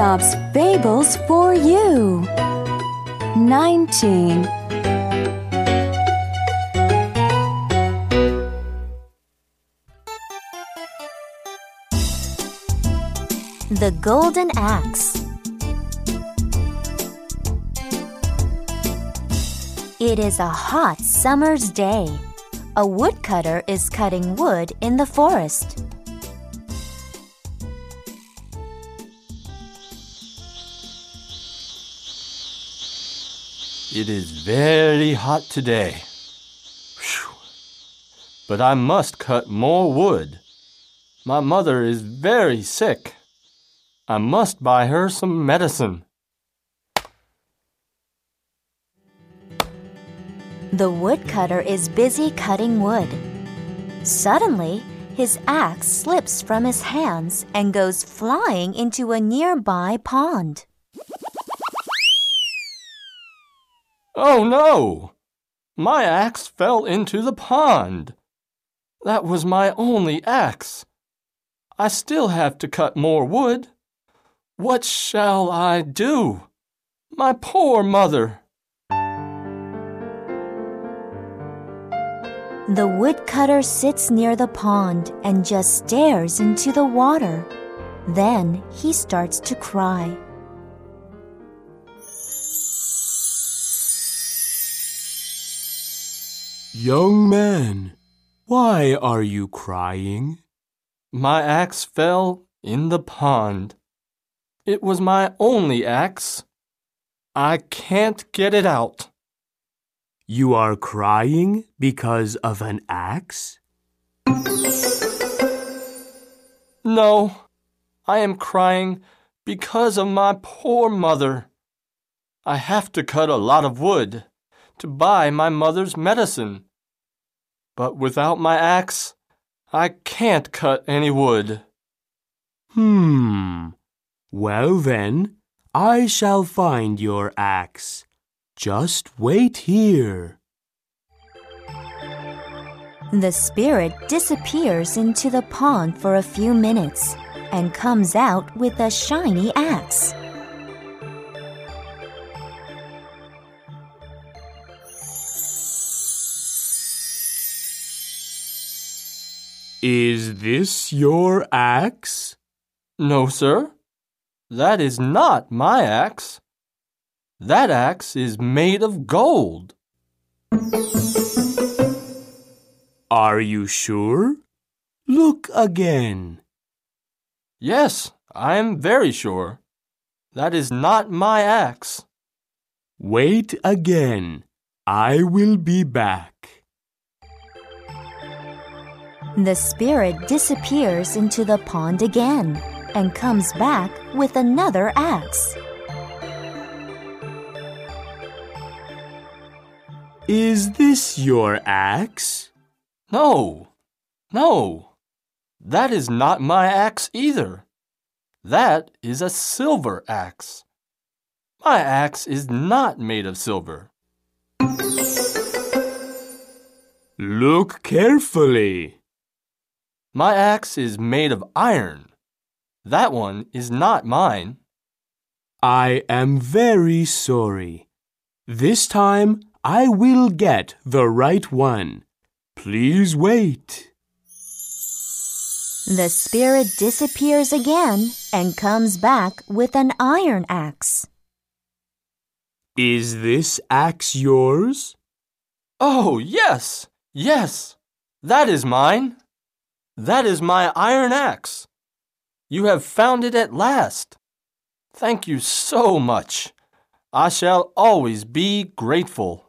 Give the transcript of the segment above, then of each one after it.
Aesop's Fables for you. 19. The Golden Axe It is a hot summer's day. A woodcutter is cutting wood in the forest. It is very hot today. Whew. But I must cut more wood. My mother is very sick. I must buy her some medicine. The woodcutter is busy cutting wood. Suddenly, his axe slips from his hands and goes flying into a nearby pond. Oh no! My axe fell into the pond. That was my only axe. I still have to cut more wood. What shall I do? My poor mother. The woodcutter sits near the pond and just stares into the water. Then he starts to cry. Young man, why are you crying? My axe fell in the pond. It was my only axe. I can't get it out. You are crying because of an axe? No, I am crying because of my poor mother. I have to cut a lot of wood to buy my mother's medicine. But without my axe, I can't cut any wood. Hmm. Well then, I shall find your axe. Just wait here. The spirit disappears into the pond for a few minutes and comes out with a shiny axe. Is this your axe? No, sir. That is not my axe. That axe is made of gold. Are you sure? Look again. Yes, I am very sure. That is not my axe. Wait again. I will be back. The spirit disappears into the pond again and comes back with another axe. Is this your axe? No, no. That is not my axe either. That is a silver axe. My axe is not made of silver. Look carefully. My axe is made of iron. That one is not mine. I am very sorry. This time I will get the right one. Please wait. The spirit disappears again and comes back with an iron axe. Is this axe yours? Oh, yes, yes. That is mine. That is my iron axe. You have found it at last. Thank you so much. I shall always be grateful.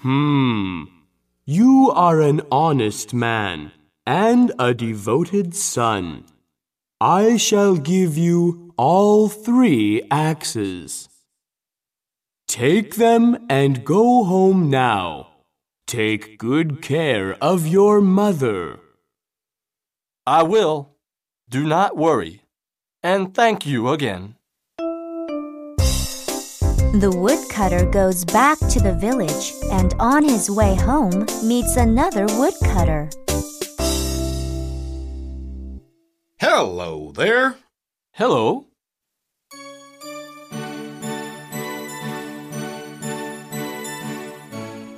Hmm. You are an honest man and a devoted son. I shall give you all three axes. Take them and go home now. Take good care of your mother. I will. Do not worry. And thank you again. The woodcutter goes back to the village and on his way home meets another woodcutter. Hello there. Hello.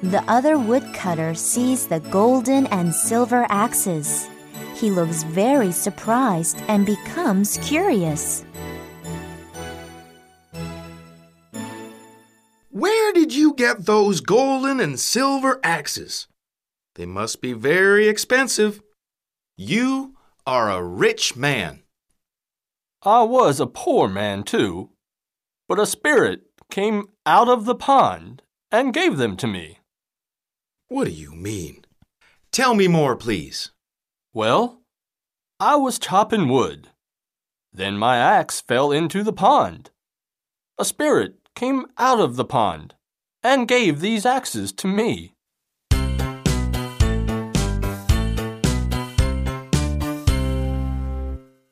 The other woodcutter sees the golden and silver axes. He looks very surprised and becomes curious. Where did you get those golden and silver axes? They must be very expensive. You are a rich man. I was a poor man, too, but a spirit came out of the pond and gave them to me. What do you mean? Tell me more, please. Well, I was chopping wood. Then my axe fell into the pond. A spirit came out of the pond and gave these axes to me.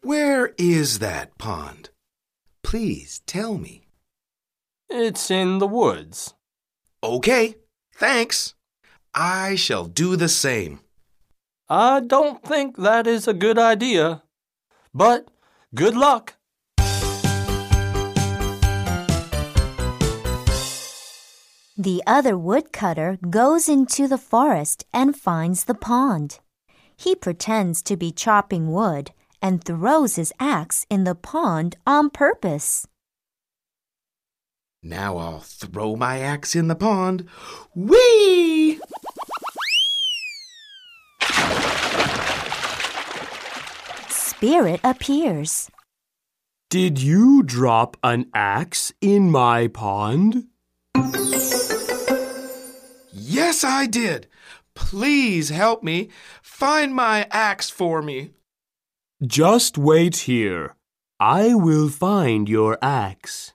Where is that pond? Please tell me. It's in the woods. Okay, thanks. I shall do the same. I don't think that is a good idea. But good luck. The other woodcutter goes into the forest and finds the pond. He pretends to be chopping wood and throws his axe in the pond on purpose. Now I'll throw my axe in the pond. Whee! Spirit appears. Did you drop an axe in my pond? Yes, I did. Please help me. Find my axe for me. Just wait here. I will find your axe.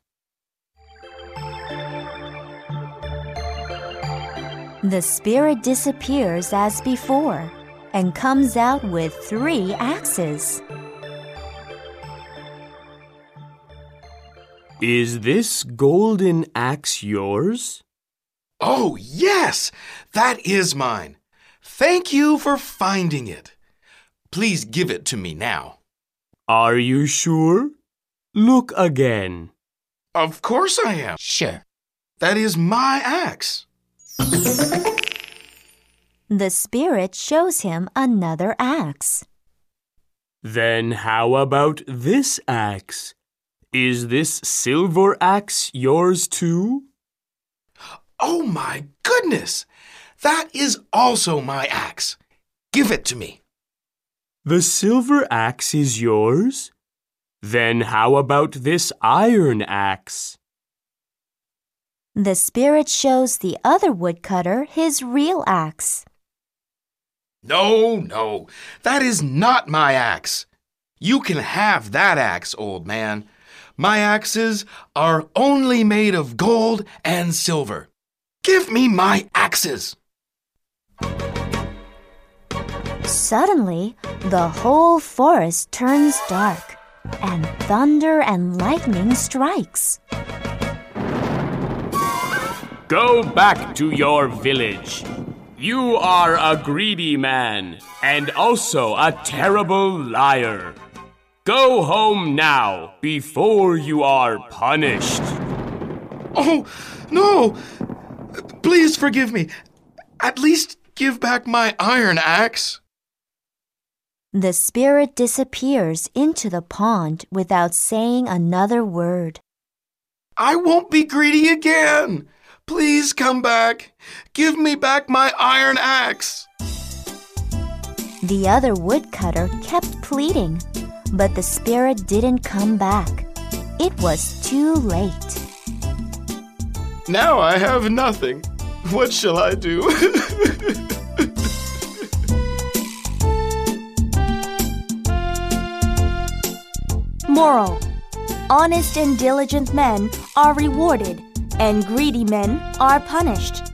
The spirit disappears as before and comes out with three axes. Is this golden axe yours? Oh, yes, that is mine. Thank you for finding it. Please give it to me now. Are you sure? Look again. Of course I am. Sure. That is my axe. The spirit shows him another axe. Then how about this axe? Is this silver axe yours too? Oh my goodness! That is also my axe. Give it to me. The silver axe is yours? Then how about this iron axe? The spirit shows the other woodcutter his real axe. No, no, that is not my axe. You can have that axe, old man. My axes are only made of gold and silver. Give me my axes. Suddenly, the whole forest turns dark, and thunder and lightning strikes. Go back to your village. You are a greedy man and also a terrible liar. Go home now before you are punished. Oh, no! Please forgive me. At least give back my iron axe. The spirit disappears into the pond without saying another word. I won't be greedy again. Please come back. Give me back my iron axe. The other woodcutter kept pleading, but the spirit didn't come back. It was too late. Now I have nothing. What shall I do? Moral Honest and diligent men are rewarded, and greedy men are punished.